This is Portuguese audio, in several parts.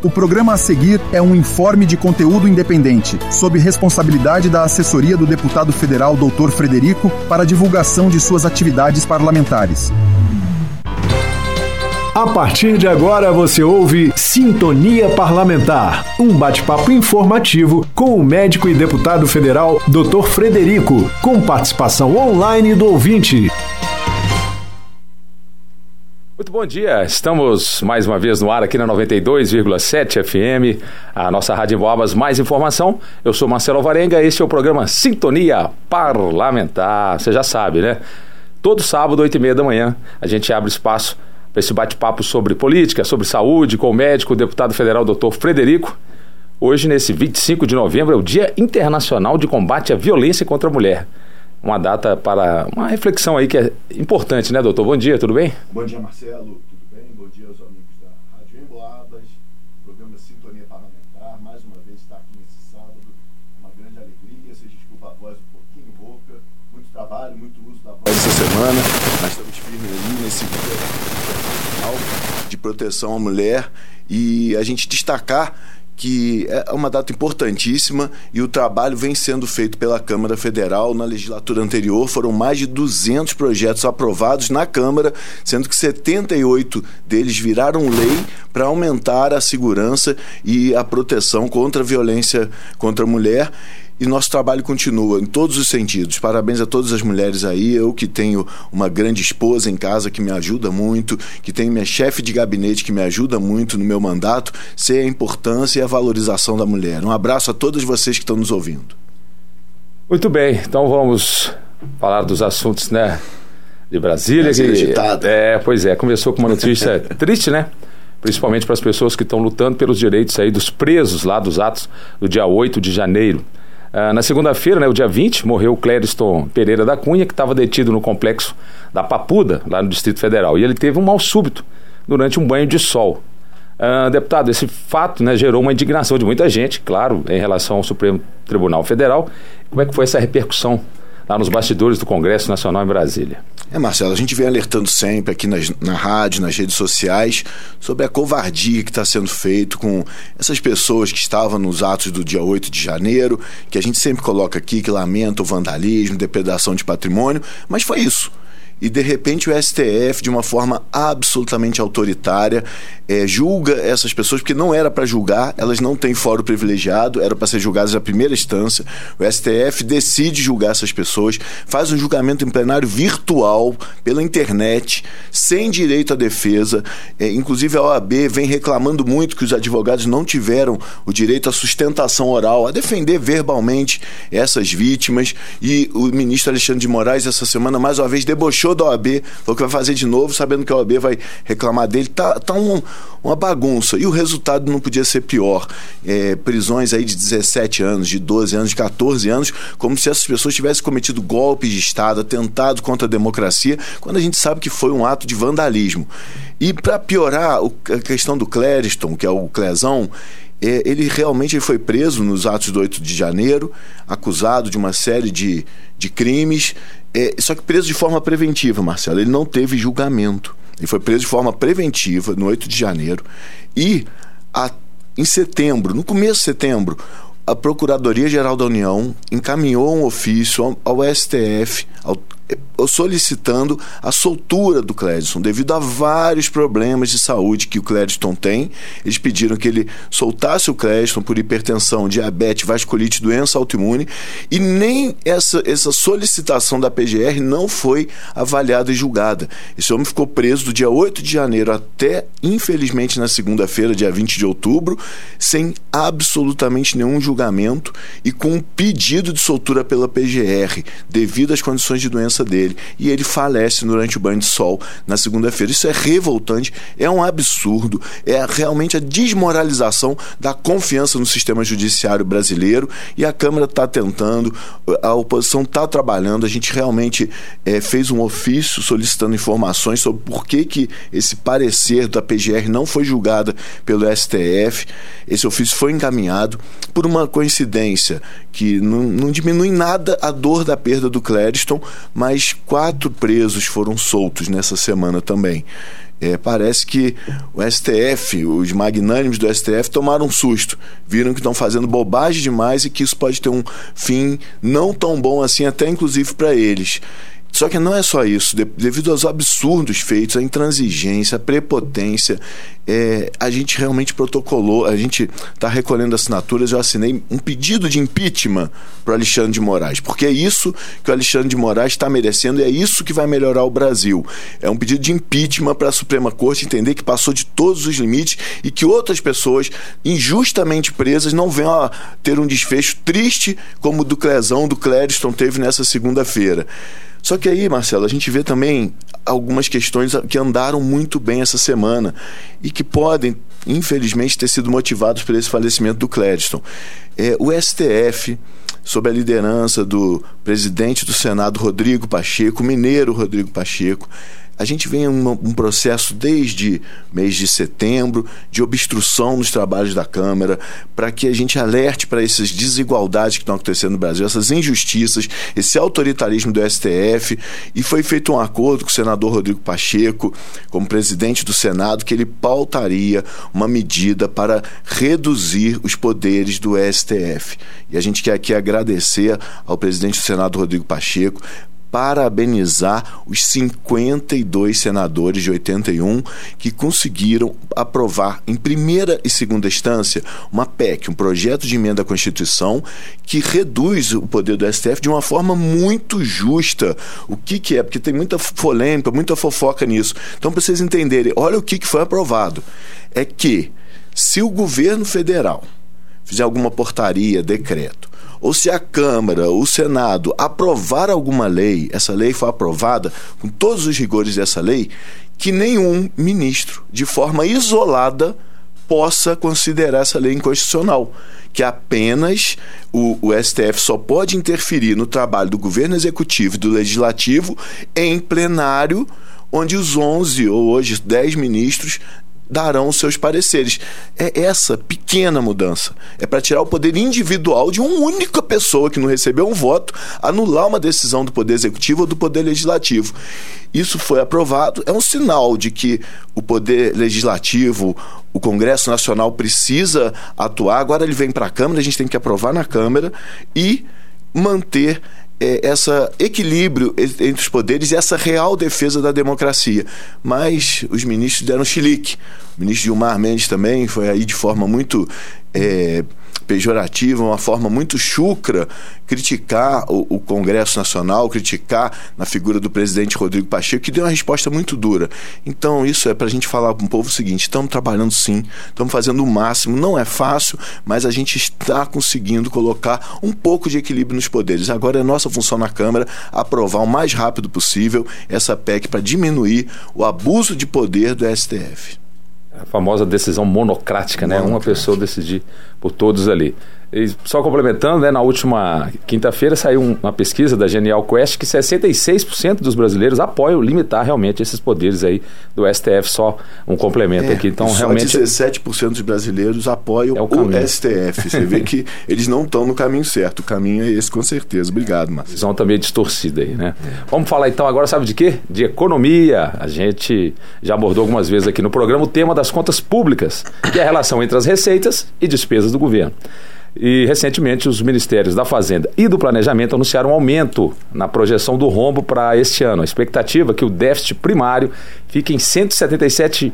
O programa a seguir é um informe de conteúdo independente, sob responsabilidade da assessoria do deputado federal Dr. Frederico para divulgação de suas atividades parlamentares. A partir de agora você ouve Sintonia Parlamentar, um bate-papo informativo com o médico e deputado federal Dr. Frederico, com participação online do ouvinte. Muito bom dia, estamos mais uma vez no ar aqui na 92,7 FM, a nossa Rádio Boabas Mais Informação. Eu sou Marcelo Varenga, este é o programa Sintonia Parlamentar, você já sabe, né? Todo sábado, 8 e meia da manhã, a gente abre espaço para esse bate-papo sobre política, sobre saúde, com o médico, o deputado federal Dr. Frederico. Hoje, nesse 25 de novembro, é o Dia Internacional de Combate à Violência contra a Mulher uma data para uma reflexão aí que é importante, né, doutor? Bom dia, tudo bem? Bom dia, Marcelo, tudo bem? Bom dia aos amigos da Rádio Emboabas, programa Sintonia Parlamentar, mais uma vez está aqui nesse sábado, uma grande alegria, vocês desculpa a voz um pouquinho rouca, muito trabalho, muito uso da voz essa semana, mas estamos firmes ali nesse de proteção à mulher e a gente destacar que é uma data importantíssima e o trabalho vem sendo feito pela Câmara Federal. Na legislatura anterior foram mais de 200 projetos aprovados na Câmara, sendo que 78 deles viraram lei para aumentar a segurança e a proteção contra a violência contra a mulher e nosso trabalho continua em todos os sentidos. Parabéns a todas as mulheres aí. Eu que tenho uma grande esposa em casa que me ajuda muito, que tenho minha chefe de gabinete que me ajuda muito no meu mandato, sei a importância e a valorização da mulher. Um abraço a todos vocês que estão nos ouvindo. Muito bem, então vamos falar dos assuntos, né? De Brasília. Que. É, pois é, começou com uma notícia triste, né? Principalmente para as pessoas que estão lutando pelos direitos aí dos presos lá dos atos do dia 8 de janeiro. Uh, na segunda-feira, né, o dia 20, morreu o Clériston Pereira da Cunha, que estava detido no complexo da Papuda, lá no Distrito Federal. E ele teve um mal súbito durante um banho de sol. Uh, deputado, esse fato né, gerou uma indignação de muita gente, claro, em relação ao Supremo Tribunal Federal. Como é que foi essa repercussão lá nos bastidores do Congresso Nacional em Brasília. É, Marcelo, a gente vem alertando sempre aqui nas, na rádio, nas redes sociais, sobre a covardia que está sendo feito com essas pessoas que estavam nos atos do dia 8 de janeiro, que a gente sempre coloca aqui, que lamenta o vandalismo, depredação de patrimônio, mas foi isso e de repente o STF, de uma forma absolutamente autoritária, é, julga essas pessoas, porque não era para julgar, elas não têm fórum privilegiado, era para ser julgadas na primeira instância. O STF decide julgar essas pessoas, faz um julgamento em plenário virtual, pela internet, sem direito à defesa. É, inclusive a OAB vem reclamando muito que os advogados não tiveram o direito à sustentação oral, a defender verbalmente essas vítimas. E o ministro Alexandre de Moraes, essa semana, mais uma vez, debochou da OAB, falou que vai fazer de novo, sabendo que a OAB vai reclamar dele. Tá, tá um, uma bagunça. E o resultado não podia ser pior. É, prisões aí de 17 anos, de 12 anos, de 14 anos, como se essas pessoas tivessem cometido golpes de Estado, atentado contra a democracia, quando a gente sabe que foi um ato de vandalismo. E para piorar a questão do Clériston, que é o Clezão, é, ele realmente foi preso nos atos do 8 de janeiro, acusado de uma série de, de crimes, é, só que preso de forma preventiva, Marcelo. Ele não teve julgamento. Ele foi preso de forma preventiva no 8 de janeiro. E a, em setembro, no começo de setembro, a Procuradoria-Geral da União encaminhou um ofício ao, ao STF, ao solicitando a soltura do Clédson, devido a vários problemas de saúde que o Clédson tem. Eles pediram que ele soltasse o Clédson por hipertensão, diabetes, vasculite, doença autoimune, e nem essa, essa solicitação da PGR não foi avaliada e julgada. Esse homem ficou preso do dia 8 de janeiro até, infelizmente, na segunda-feira, dia 20 de outubro, sem absolutamente nenhum julgamento e com um pedido de soltura pela PGR, devido às condições de doença dele e ele falece durante o banho de sol na segunda-feira. Isso é revoltante, é um absurdo, é realmente a desmoralização da confiança no sistema judiciário brasileiro e a Câmara está tentando, a oposição está trabalhando, a gente realmente é, fez um ofício solicitando informações sobre por que, que esse parecer da PGR não foi julgada pelo STF. Esse ofício foi encaminhado por uma coincidência que não, não diminui nada a dor da perda do Clériston, mas mas quatro presos foram soltos nessa semana também. É, parece que o STF, os magnânimos do STF, tomaram um susto. Viram que estão fazendo bobagem demais e que isso pode ter um fim não tão bom assim, até inclusive para eles. Só que não é só isso. devido aos absurdos feitos, a intransigência, a prepotência, é, a gente realmente protocolou, a gente está recolhendo assinaturas. Eu assinei um pedido de impeachment para Alexandre de Moraes, porque é isso que o Alexandre de Moraes está merecendo e é isso que vai melhorar o Brasil. É um pedido de impeachment para a Suprema Corte entender que passou de todos os limites e que outras pessoas injustamente presas não venham a ter um desfecho triste como o do Clezão, do Clériston teve nessa segunda-feira. Só que aí, Marcelo, a gente vê também algumas questões que andaram muito bem essa semana e que podem, infelizmente, ter sido motivados por esse falecimento do Clédiston. É, o STF, sob a liderança do presidente do Senado, Rodrigo Pacheco, mineiro Rodrigo Pacheco, a gente vem um, um processo desde mês de setembro de obstrução nos trabalhos da Câmara para que a gente alerte para essas desigualdades que estão acontecendo no Brasil, essas injustiças, esse autoritarismo do STF. E foi feito um acordo com o senador Rodrigo Pacheco, como presidente do Senado, que ele pautaria uma medida para reduzir os poderes do STF. E a gente quer aqui agradecer ao presidente do Senado, Rodrigo Pacheco, parabenizar os 52 senadores de 81 que conseguiram aprovar em primeira e segunda instância uma PEC, um projeto de emenda à Constituição que reduz o poder do STF de uma forma muito justa. O que, que é? Porque tem muita polêmica, muita fofoca nisso. Então, para vocês entenderem, olha o que, que foi aprovado. É que se o governo federal fizer alguma portaria, decreto, ou se a Câmara, o Senado aprovar alguma lei, essa lei foi aprovada com todos os rigores dessa lei, que nenhum ministro, de forma isolada, possa considerar essa lei inconstitucional. Que apenas o, o, STF só pode interferir no trabalho do governo executivo e do legislativo em plenário, onde os 11 ou hoje 10 ministros darão seus pareceres. É essa pequena mudança. É para tirar o poder individual de uma única pessoa que não recebeu um voto, anular uma decisão do Poder Executivo ou do Poder Legislativo. Isso foi aprovado, é um sinal de que o Poder Legislativo, o Congresso Nacional precisa atuar. Agora ele vem para a Câmara, a gente tem que aprovar na Câmara e manter é, esse equilíbrio entre os poderes e essa real defesa da democracia. Mas os ministros deram chilique. O ministro Gilmar Mendes também foi aí de forma muito é, pejorativa, uma forma muito chucra, criticar o, o, Congresso Nacional, criticar na figura do presidente Rodrigo Pacheco, que deu uma resposta muito dura. Então, isso é para a gente falar para o povo o seguinte: estamos trabalhando sim, estamos fazendo o máximo, não é fácil, mas a gente está conseguindo colocar um pouco de equilíbrio nos poderes. Agora é nossa função na Câmara aprovar o mais rápido possível essa PEC para diminuir o abuso de poder do STF a famosa decisão monocrática, né? Uma pessoa decidir por todos ali. E só complementando, né, na última quinta-feira saiu uma pesquisa da Genial Quest que 66% dos brasileiros apoiam limitar realmente esses poderes aí do STF, só um complemento é, aqui. Então, só realmente 17% dos brasileiros apoiam é o, o, STF. Você vê que eles não estão no caminho certo. O caminho é esse com certeza. Obrigado, Márcio. Visão também distorcida aí, né? Vamos falar então agora, sabe de quê? De economia. A gente já abordou algumas vezes aqui no programa o tema das contas públicas, que é a relação entre as receitas e despesas do governo. E recentemente os ministérios da Fazenda e do Planejamento anunciaram um aumento na projeção do rombo para este ano. A expectativa é que o déficit primário fique em 177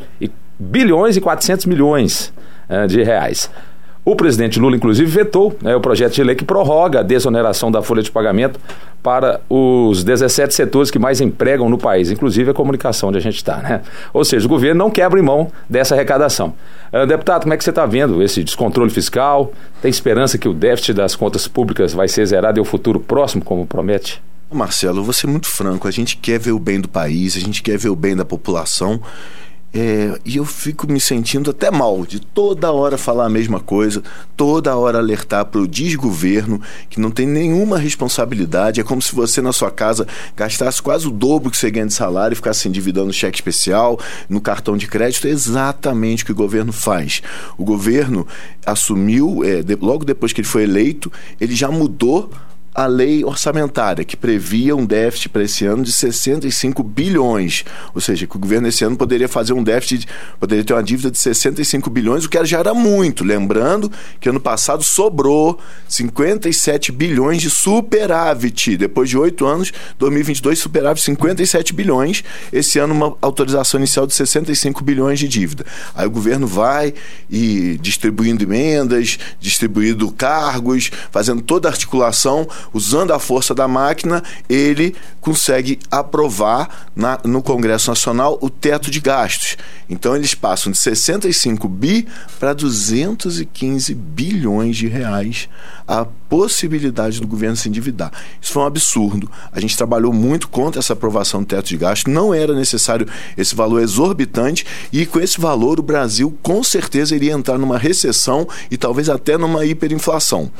bilhões e 400 milhões eh, de reais. O presidente Lula, inclusive, vetou né, o projeto de lei que prorroga a desoneração da folha de pagamento para os 17 setores que mais empregam no país, inclusive a comunicação onde a gente está. Né? Ou seja, o governo não quebra mão dessa arrecadação. Uh, deputado, como é que você está vendo esse descontrole fiscal? Tem esperança que o déficit das contas públicas vai ser zerado em um futuro próximo, como promete? Marcelo, vou ser muito franco. A gente quer ver o bem do país, a gente quer ver o bem da população. É, e eu fico me sentindo até mal de toda hora falar a mesma coisa, toda hora alertar para o desgoverno que não tem nenhuma responsabilidade. É como se você na sua casa gastasse quase o dobro que você ganha de salário e ficasse se endividando no cheque especial, no cartão de crédito. É exatamente o que o governo faz. O governo assumiu, é, de, logo depois que ele foi eleito, ele já mudou a lei orçamentária, que previa um déficit para esse ano de 65 bilhões. Ou seja, que o governo esse ano poderia fazer um déficit, poderia ter uma dívida de 65 bilhões, o que já era muito. Lembrando que ano passado sobrou 57 bilhões de superávit. Depois de oito anos, 2022 superávit 57 bilhões. Esse ano, uma autorização inicial de 65 bilhões de dívida. Aí o governo vai e distribuindo emendas, distribuindo cargos, fazendo toda a articulação usando a força da máquina, ele consegue aprovar na, no Congresso Nacional o teto de gastos. Então eles passam de 65 bi para 215 bilhões de reais a possibilidade do governo se endividar. Isso foi um absurdo. A gente trabalhou muito contra essa aprovação do teto de gastos. Não era necessário esse valor exorbitante e com esse valor o Brasil com certeza iria entrar numa recessão e talvez até numa hiperinflação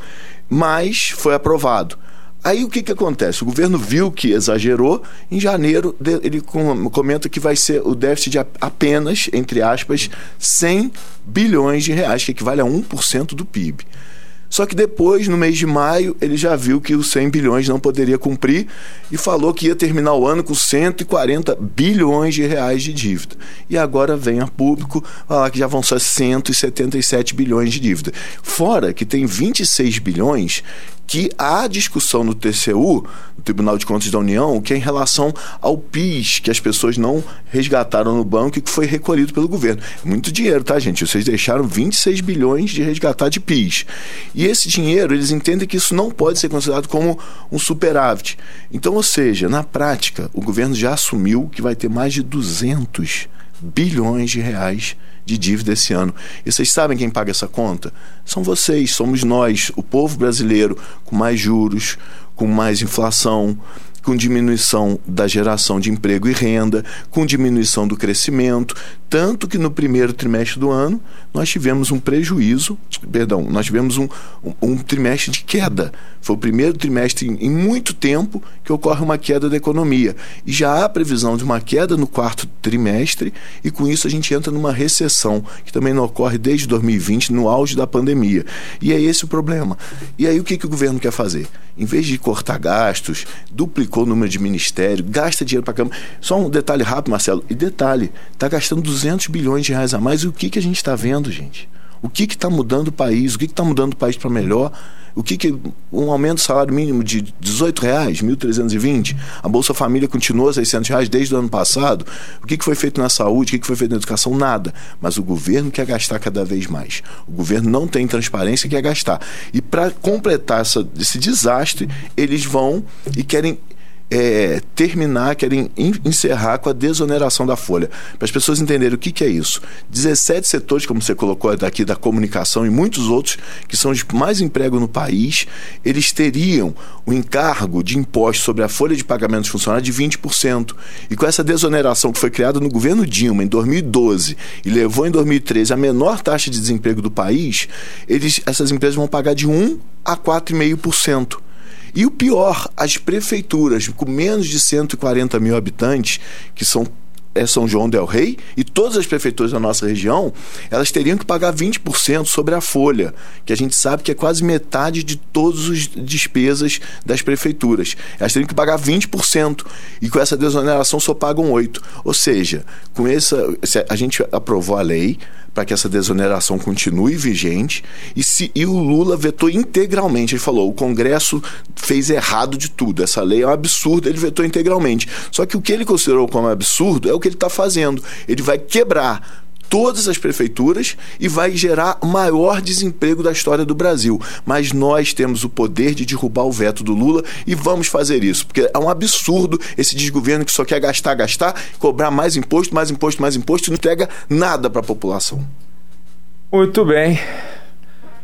mas foi aprovado. Aí o que, que acontece? O governo viu que exagerou. Em janeiro, ele comenta que vai ser o déficit de apenas, entre aspas, 100 bilhões de reais, que equivale a 1% do PIB. Só que depois, no mês de maio, ele já viu que os 100 bilhões não poderia cumprir e falou que ia terminar o ano com 140 bilhões de reais de dívida. E agora vem a público falar que já vão ser 177 bilhões de dívida. Fora que tem 26 bilhões que há discussão no TCU, no Tribunal de Contas da União, que é em relação ao PIS, que as pessoas não resgataram no banco e que foi recolhido pelo governo. É muito dinheiro, tá, gente? Vocês deixaram 26 bilhões de resgatar de PIS. E esse dinheiro, eles entendem que isso não pode ser considerado como um superávit. Então, ou seja, na prática, o governo já assumiu que vai ter mais de 200 bilhões de reais de dívida esse ano. E vocês sabem quem paga essa conta? São vocês, somos nós, o povo brasileiro, com mais juros, com mais inflação, com diminuição da geração de emprego e renda, com diminuição do crescimento, tanto que no primeiro trimestre do ano nós tivemos um prejuízo, perdão, nós tivemos um, um, um trimestre de queda. Foi o primeiro trimestre em, em, muito tempo que ocorre uma queda da economia. E já há previsão de uma queda no quarto trimestre, e com isso a gente entra numa recessão, que também não ocorre desde 2020, no auge da pandemia. E é esse o problema. E aí o que, que o governo quer fazer? Em vez de cortar gastos, duplicar o número de ministério, gasta dinheiro para Câmara. Só um detalhe rápido, Marcelo. E detalhe, está gastando 200 bilhões de reais a mais. E o que, que a gente está vendo, gente? O que está mudando o país? O que está mudando o país para melhor? O que, que um aumento do salário mínimo de 18 reais, 1.320, a Bolsa Família continuou a 600 reais desde o ano passado. O que, que foi feito na saúde? O que, que foi feito na educação? Nada. Mas o governo quer gastar cada vez mais. O governo não tem transparência e quer gastar. E para completar essa, esse desastre, eles vão e querem é, terminar, querem encerrar com a desoneração da folha. Para as pessoas entenderem o que, que é isso. 17 setores, como você colocou daqui, da comunicação e muitos outros, que são os mais empregam no país, eles teriam o encargo de imposto sobre a folha de pagamento dos funcionários de 20%. E com essa desoneração que foi criada no governo Dilma em 2012 e levou em 2013 a menor taxa de desemprego do país, eles, essas empresas vão pagar de 1 a 4,5%. E o pior, as prefeituras com menos de 140 mil habitantes, que são é São João del Rei e todas as prefeituras da nossa região, elas teriam que pagar 20% sobre a folha, que a gente sabe que é quase metade de todas as despesas das prefeituras. Elas teriam que pagar 20% e com essa desoneração só pagam 8%. Ou seja, com essa a gente aprovou a lei, para que essa desoneração continue vigente. E, se, e o Lula vetou integralmente. Ele falou: o Congresso fez errado de tudo. Essa lei é um absurdo, ele vetou integralmente. Só que o que ele considerou como absurdo é o que ele está fazendo. Ele vai quebrar todas as prefeituras e vai gerar maior desemprego da história do Brasil. Mas nós temos o poder de derrubar o veto do Lula e vamos fazer isso, porque é um absurdo esse desgoverno que só quer gastar, gastar, cobrar mais imposto, mais imposto, mais imposto e não entrega nada para a população. Muito bem.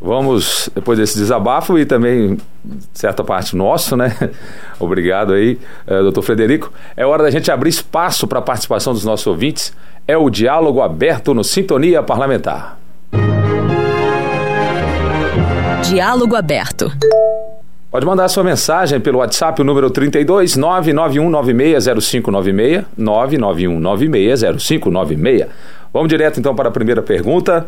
Vamos, depois desse desabafo e também certa parte nosso, né? Obrigado aí, uh, doutor Frederico. É hora da gente abrir espaço para a participação dos nossos ouvintes é o diálogo aberto no Sintonia Parlamentar. Diálogo aberto. Pode mandar sua mensagem pelo WhatsApp, o número 32 991960596, 991960596. Vamos direto então para a primeira pergunta.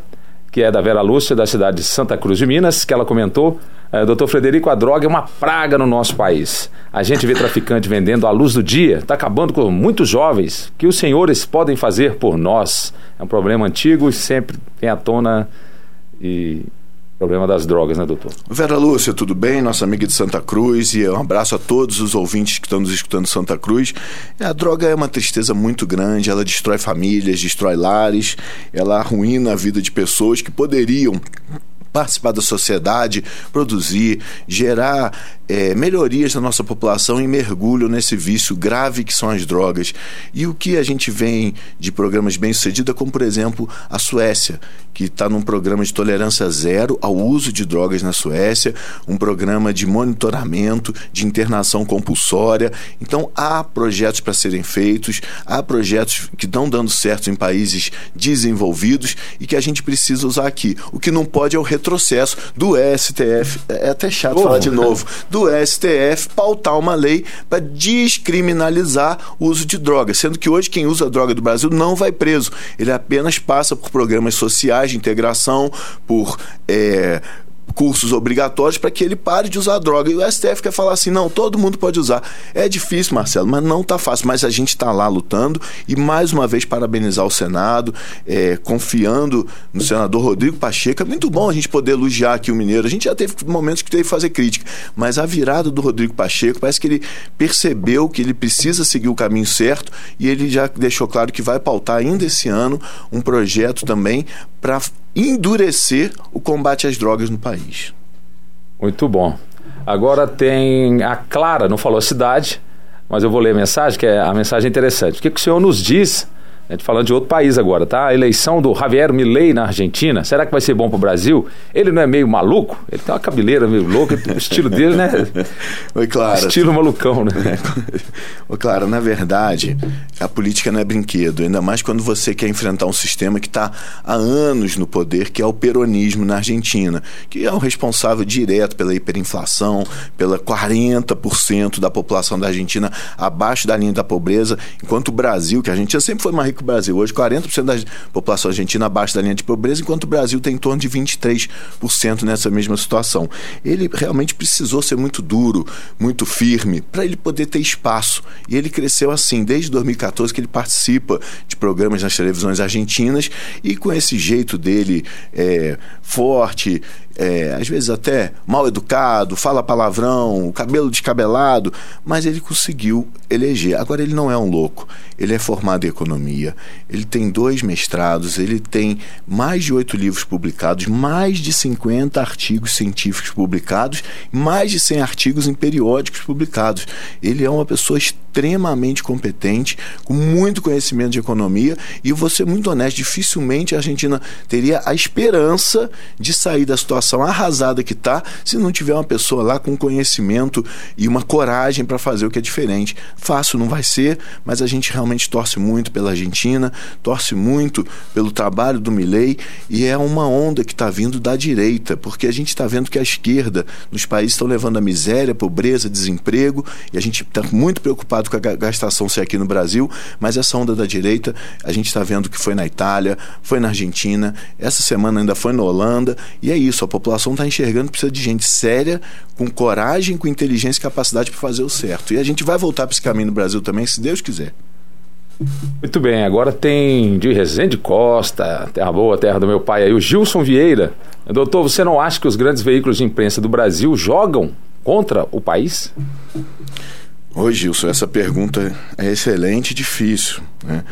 Que é da Vera Lúcia, da cidade de Santa Cruz de Minas, que ela comentou. É, doutor Frederico, a droga é uma praga no nosso país. A gente vê traficante vendendo à luz do dia, está acabando com muitos jovens. O que os senhores podem fazer por nós? É um problema antigo e sempre vem à tona e problema das drogas, né, doutor? Vera Lúcia, tudo bem? Nossa amiga de Santa Cruz, e um abraço a todos os ouvintes que estão nos escutando Santa Cruz. A droga é uma tristeza muito grande, ela destrói famílias, destrói lares, ela arruína a vida de pessoas que poderiam participar da sociedade, produzir, gerar é, melhorias na nossa população e mergulho nesse vício grave que são as drogas. E o que a gente vem de programas bem-sucedidos, como por exemplo a Suécia, que está num programa de tolerância zero ao uso de drogas na Suécia, um programa de monitoramento, de internação compulsória. Então há projetos para serem feitos, há projetos que estão dando certo em países desenvolvidos e que a gente precisa usar aqui. O que não pode é o retrocesso do STF, é até chato oh. falar de novo, do STF pautar uma lei para descriminalizar o uso de drogas, sendo que hoje quem usa droga do Brasil não vai preso, ele apenas passa por programas sociais de integração, por é, cursos obrigatórios para que ele pare de usar droga. E o STF quer falar assim: não, todo mundo pode usar. É difícil, Marcelo, mas não está fácil. Mas a gente está lá lutando e, mais uma vez, parabenizar o Senado, é, confiando no senador Rodrigo Pacheco. É muito bom a gente poder elogiar aqui o Mineiro. A gente já teve momentos que teve que fazer crítica, mas a virada do Rodrigo Pacheco parece que ele percebeu que ele precisa seguir o caminho certo e ele já deixou claro que vai pautar ainda esse ano um projeto também para endurecer o combate às drogas no país. Muito bom. Agora tem a Clara, não falou a cidade, mas eu vou ler a mensagem, que é a mensagem interessante. O que, que o senhor nos diz a gente falando de outro país agora, tá? A eleição do Javier Milei na Argentina, será que vai ser bom para o Brasil? Ele não é meio maluco? Ele tem uma cabeleira meio louca, o estilo dele, né? Oi, claro. Estilo malucão, né? Oi, claro, na verdade, a política não é brinquedo, ainda mais quando você quer enfrentar um sistema que está há anos no poder, que é o peronismo na Argentina, que é o responsável direto pela hiperinflação, pela 40% da população da Argentina abaixo da linha da pobreza, enquanto o Brasil, que a Argentina sempre foi rico que o Brasil. Hoje, 40% da população argentina abaixo da linha de pobreza, enquanto o Brasil tem em torno de 23% nessa mesma situação. Ele realmente precisou ser muito duro, muito firme, para ele poder ter espaço. E ele cresceu assim, desde 2014 que ele participa de programas nas televisões argentinas e com esse jeito dele é, forte, é, às vezes até mal educado, fala palavrão, cabelo descabelado, mas ele conseguiu eleger. Agora ele não é um louco, ele é formado em economia, ele tem dois mestrados, ele tem mais de oito livros publicados, mais de 50 artigos científicos publicados, mais de 100 artigos em periódicos publicados. Ele é uma pessoa extremamente competente, com muito conhecimento de economia, e vou ser muito honesto, dificilmente a Argentina teria a esperança de sair da situação arrasada que está se não tiver uma pessoa lá com conhecimento e uma coragem para fazer o que é diferente. Fácil não vai ser, mas a gente realmente torce muito pela Argentina, torce muito pelo trabalho do Milley e é uma onda que está vindo da direita, porque a gente está vendo que a esquerda nos países estão levando a miséria, pobreza, desemprego e a gente está muito preocupado com a gastação ser aqui no Brasil, mas essa onda da direita a gente está vendo que foi na Itália, foi na Argentina, essa semana ainda foi na Holanda e é isso, a população está enxergando que precisa de gente séria, com coragem, com inteligência e capacidade para fazer o certo. E a gente vai voltar para esse caminho no Brasil também, se Deus quiser. Muito bem, agora tem de Resende Costa, terra boa, terra do meu pai aí, o Gilson Vieira. Doutor, você não acha que os grandes veículos de imprensa do Brasil jogam contra o país? Oi, Gilson, essa pergunta é excelente e difícil. Né?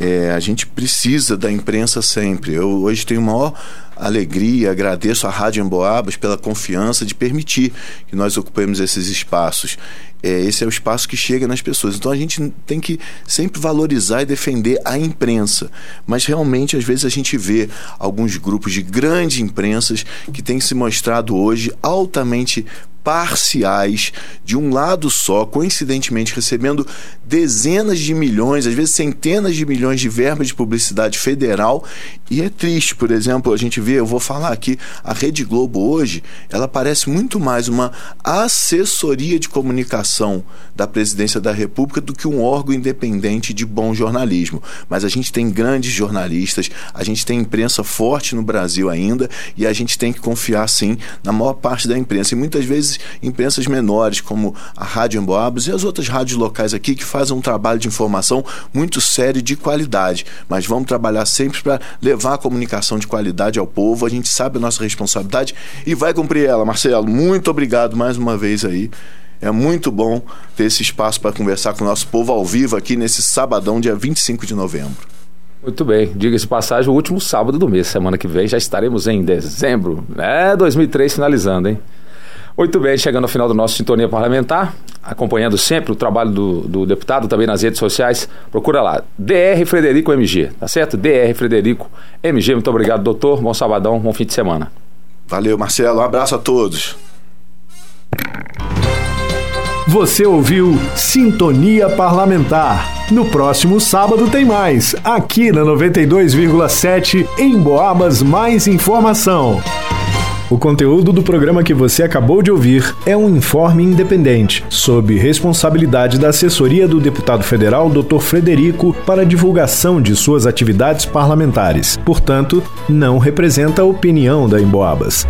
É, a gente precisa da imprensa sempre. Eu hoje tenho maior alegria, agradeço à Rádio Emboabas pela confiança de permitir que nós ocupemos esses espaços. É, esse é o espaço que chega nas pessoas. Então a gente tem que sempre valorizar e defender a imprensa. Mas realmente, às vezes, a gente vê alguns grupos de grandes imprensas que têm se mostrado hoje altamente parciais de um lado só, coincidentemente recebendo dezenas de milhões, às vezes centenas de milhões de verbas de publicidade federal. E é triste, por exemplo, a gente vê, eu vou falar aqui, a Rede Globo hoje, ela parece muito mais uma assessoria de comunicação da presidência da República do que um órgão independente de bom jornalismo. Mas a gente tem grandes jornalistas, a gente tem imprensa forte no Brasil ainda e a gente tem que confiar sim na maior parte da imprensa. E muitas vezes imprensas menores, como a Rádio Emboabas e as outras rádios locais aqui que fazem um trabalho de informação muito sério e de qualidade. Mas vamos trabalhar sempre para levar a comunicação de qualidade ao povo. A gente sabe a nossa responsabilidade e vai cumprir ela. Marcelo, muito obrigado mais uma vez aí. É muito bom ter esse espaço para conversar com o nosso povo ao vivo aqui nesse sabadão, dia 25 de novembro. Muito bem, diga-se passagem, o último sábado do mês, semana que vem já estaremos em dezembro, né? 2003 finalizando, hein? Muito bem, chegando ao final do nosso Sintonia Parlamentar, acompanhando sempre o trabalho do, do, deputado também nas redes sociais, procura lá, DR Frederico MG, tá certo? DR Frederico MG, muito obrigado, doutor, bom sabadão, bom fim de semana. Valeu, Marcelo, um abraço a todos. Você ouviu Sintonia Parlamentar. No próximo sábado tem mais, aqui na 92,7 em Boabas Mais Informação. O conteúdo do programa que você acabou de ouvir é um informe independente, sob responsabilidade da assessoria do deputado federal Dr. Frederico para divulgação de suas atividades parlamentares. Portanto, não representa a opinião da Emboabas.